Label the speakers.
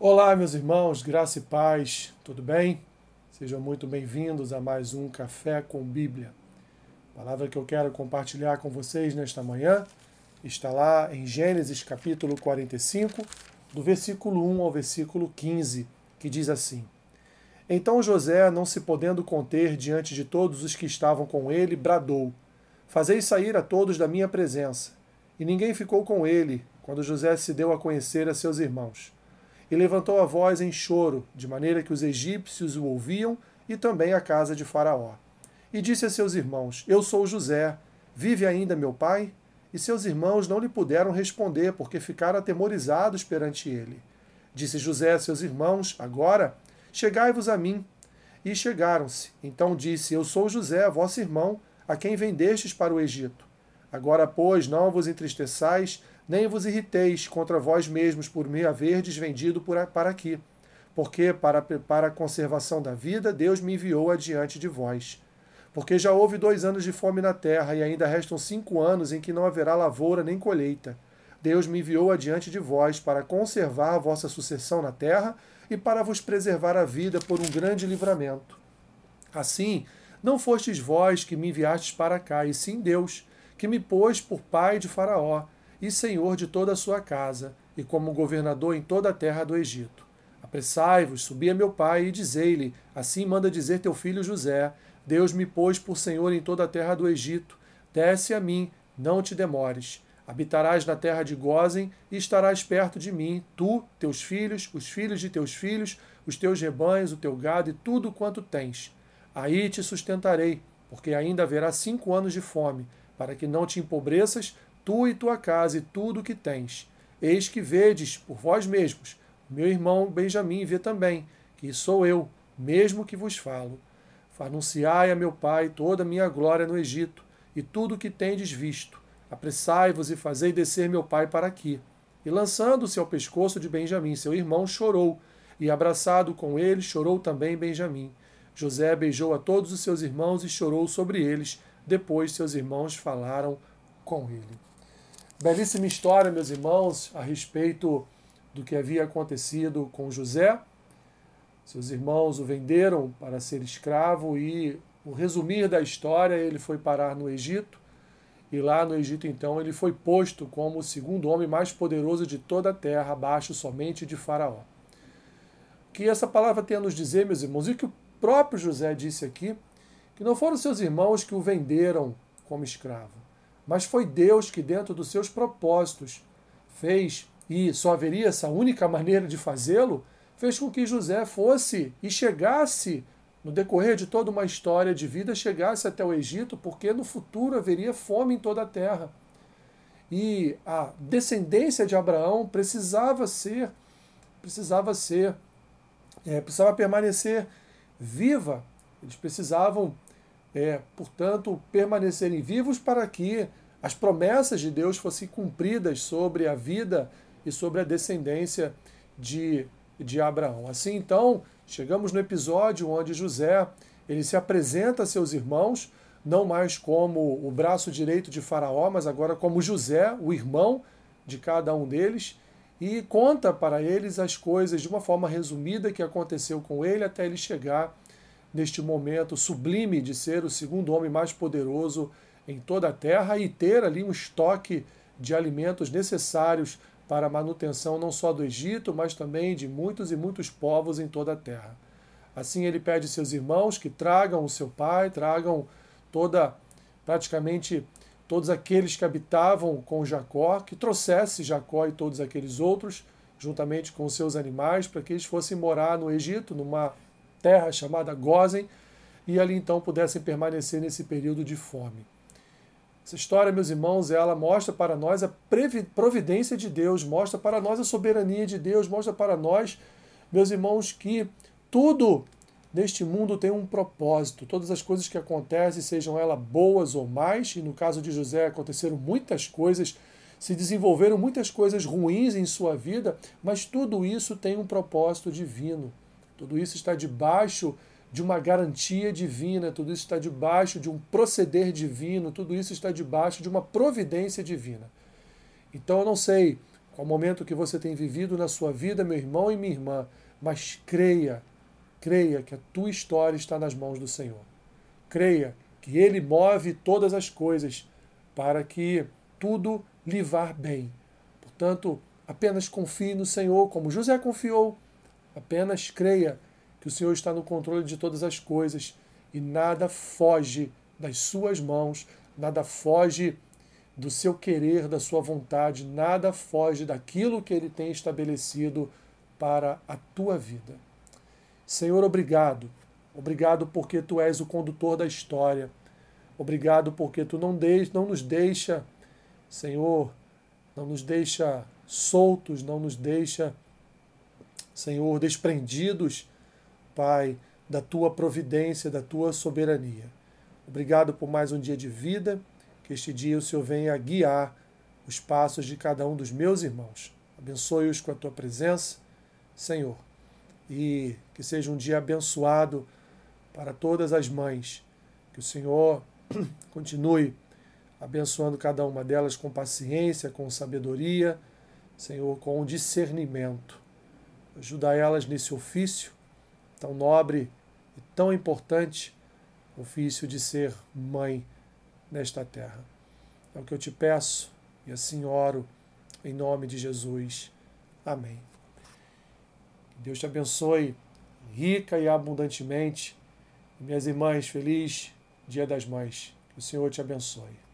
Speaker 1: Olá, meus irmãos, graça e paz, tudo bem? Sejam muito bem-vindos a mais um Café com Bíblia. A palavra que eu quero compartilhar com vocês nesta manhã está lá em Gênesis capítulo 45, do versículo 1 ao versículo 15, que diz assim: Então José, não se podendo conter diante de todos os que estavam com ele, bradou: Fazei sair a todos da minha presença. E ninguém ficou com ele, quando José se deu a conhecer a seus irmãos e levantou a voz em choro, de maneira que os egípcios o ouviam e também a casa de Faraó. E disse a seus irmãos: Eu sou José, vive ainda meu pai? E seus irmãos não lhe puderam responder, porque ficaram atemorizados perante ele. Disse José a seus irmãos: Agora, chegai-vos a mim. E chegaram-se. Então disse: Eu sou José, vosso irmão, a quem vendestes para o Egito. Agora, pois, não vos entristeçais, nem vos irriteis contra vós mesmos por me haverdes vendido para aqui, porque para, para a conservação da vida Deus me enviou adiante de vós. Porque já houve dois anos de fome na terra, e ainda restam cinco anos em que não haverá lavoura nem colheita. Deus me enviou adiante de vós para conservar a vossa sucessão na terra e para vos preservar a vida por um grande livramento. Assim, não fostes vós que me enviastes para cá, e sim Deus, que me pôs por pai de Faraó e senhor de toda a sua casa, e como governador em toda a terra do Egito. Apressai-vos, subi a meu pai e dizei-lhe: Assim manda dizer teu filho José: Deus me pôs por senhor em toda a terra do Egito. Desce a mim, não te demores. Habitarás na terra de Gozen e estarás perto de mim, tu, teus filhos, os filhos de teus filhos, os teus rebanhos, o teu gado e tudo quanto tens. Aí te sustentarei, porque ainda haverá cinco anos de fome, para que não te empobreças, tu e tua casa e tudo o que tens. Eis que vedes por vós mesmos, meu irmão Benjamim vê também, que sou eu, mesmo que vos falo. Anunciai a meu pai toda a minha glória no Egito, e tudo o que tendes visto. Apressai-vos e fazei descer meu pai para aqui. E lançando-se ao pescoço de Benjamim, seu irmão, chorou, e abraçado com ele, chorou também Benjamim. José beijou a todos os seus irmãos e chorou sobre eles. Depois seus irmãos falaram com ele. Belíssima história, meus irmãos, a respeito do que havia acontecido com José. Seus irmãos o venderam para ser escravo e, o resumir da história, ele foi parar no Egito. E lá no Egito, então, ele foi posto como o segundo homem mais poderoso de toda a terra, abaixo somente de Faraó. Que essa palavra tem a nos dizer, meus irmãos, e que o próprio José disse aqui, que não foram seus irmãos que o venderam como escravo mas foi Deus que, dentro dos seus propósitos, fez, e só haveria essa única maneira de fazê-lo, fez com que José fosse e chegasse, no decorrer de toda uma história de vida, chegasse até o Egito, porque no futuro haveria fome em toda a terra. E a descendência de Abraão precisava ser, precisava ser, é, precisava permanecer viva. Eles precisavam é, portanto, permanecerem vivos para que as promessas de Deus fossem cumpridas sobre a vida e sobre a descendência de, de Abraão. Assim, então, chegamos no episódio onde José ele se apresenta a seus irmãos, não mais como o braço direito de Faraó, mas agora como José, o irmão de cada um deles, e conta para eles as coisas de uma forma resumida que aconteceu com ele até ele chegar neste momento sublime de ser o segundo homem mais poderoso em toda a terra e ter ali um estoque de alimentos necessários para a manutenção não só do Egito, mas também de muitos e muitos povos em toda a terra. Assim ele pede seus irmãos que tragam o seu pai, tragam toda praticamente todos aqueles que habitavam com Jacó, que trouxesse Jacó e todos aqueles outros juntamente com seus animais para que eles fossem morar no Egito, numa terra chamada Gozen, e ali então pudessem permanecer nesse período de fome. Essa história, meus irmãos, ela mostra para nós a providência de Deus, mostra para nós a soberania de Deus, mostra para nós, meus irmãos, que tudo neste mundo tem um propósito. Todas as coisas que acontecem, sejam elas boas ou mais, e no caso de José aconteceram muitas coisas, se desenvolveram muitas coisas ruins em sua vida, mas tudo isso tem um propósito divino. Tudo isso está debaixo de uma garantia divina, tudo isso está debaixo de um proceder divino, tudo isso está debaixo de uma providência divina. Então eu não sei qual momento que você tem vivido na sua vida, meu irmão e minha irmã, mas creia, creia que a tua história está nas mãos do Senhor. Creia que Ele move todas as coisas para que tudo lhe vá bem. Portanto, apenas confie no Senhor, como José confiou. Apenas creia que o Senhor está no controle de todas as coisas e nada foge das suas mãos, nada foge do seu querer, da sua vontade, nada foge daquilo que ele tem estabelecido para a tua vida. Senhor, obrigado. Obrigado porque tu és o condutor da história. Obrigado porque tu não, de, não nos deixa, Senhor, não nos deixa soltos, não nos deixa, Senhor, desprendidos, Pai, da tua providência, da tua soberania. Obrigado por mais um dia de vida, que este dia o Senhor venha guiar os passos de cada um dos meus irmãos. Abençoe-os com a tua presença, Senhor, e que seja um dia abençoado para todas as mães. Que o Senhor continue abençoando cada uma delas com paciência, com sabedoria, Senhor, com discernimento. Ajuda elas nesse ofício tão nobre e tão importante, ofício de ser mãe nesta terra. É o que eu te peço e assim oro em nome de Jesus. Amém. Deus te abençoe rica e abundantemente. Minhas irmãs, feliz Dia das Mães. Que o Senhor te abençoe.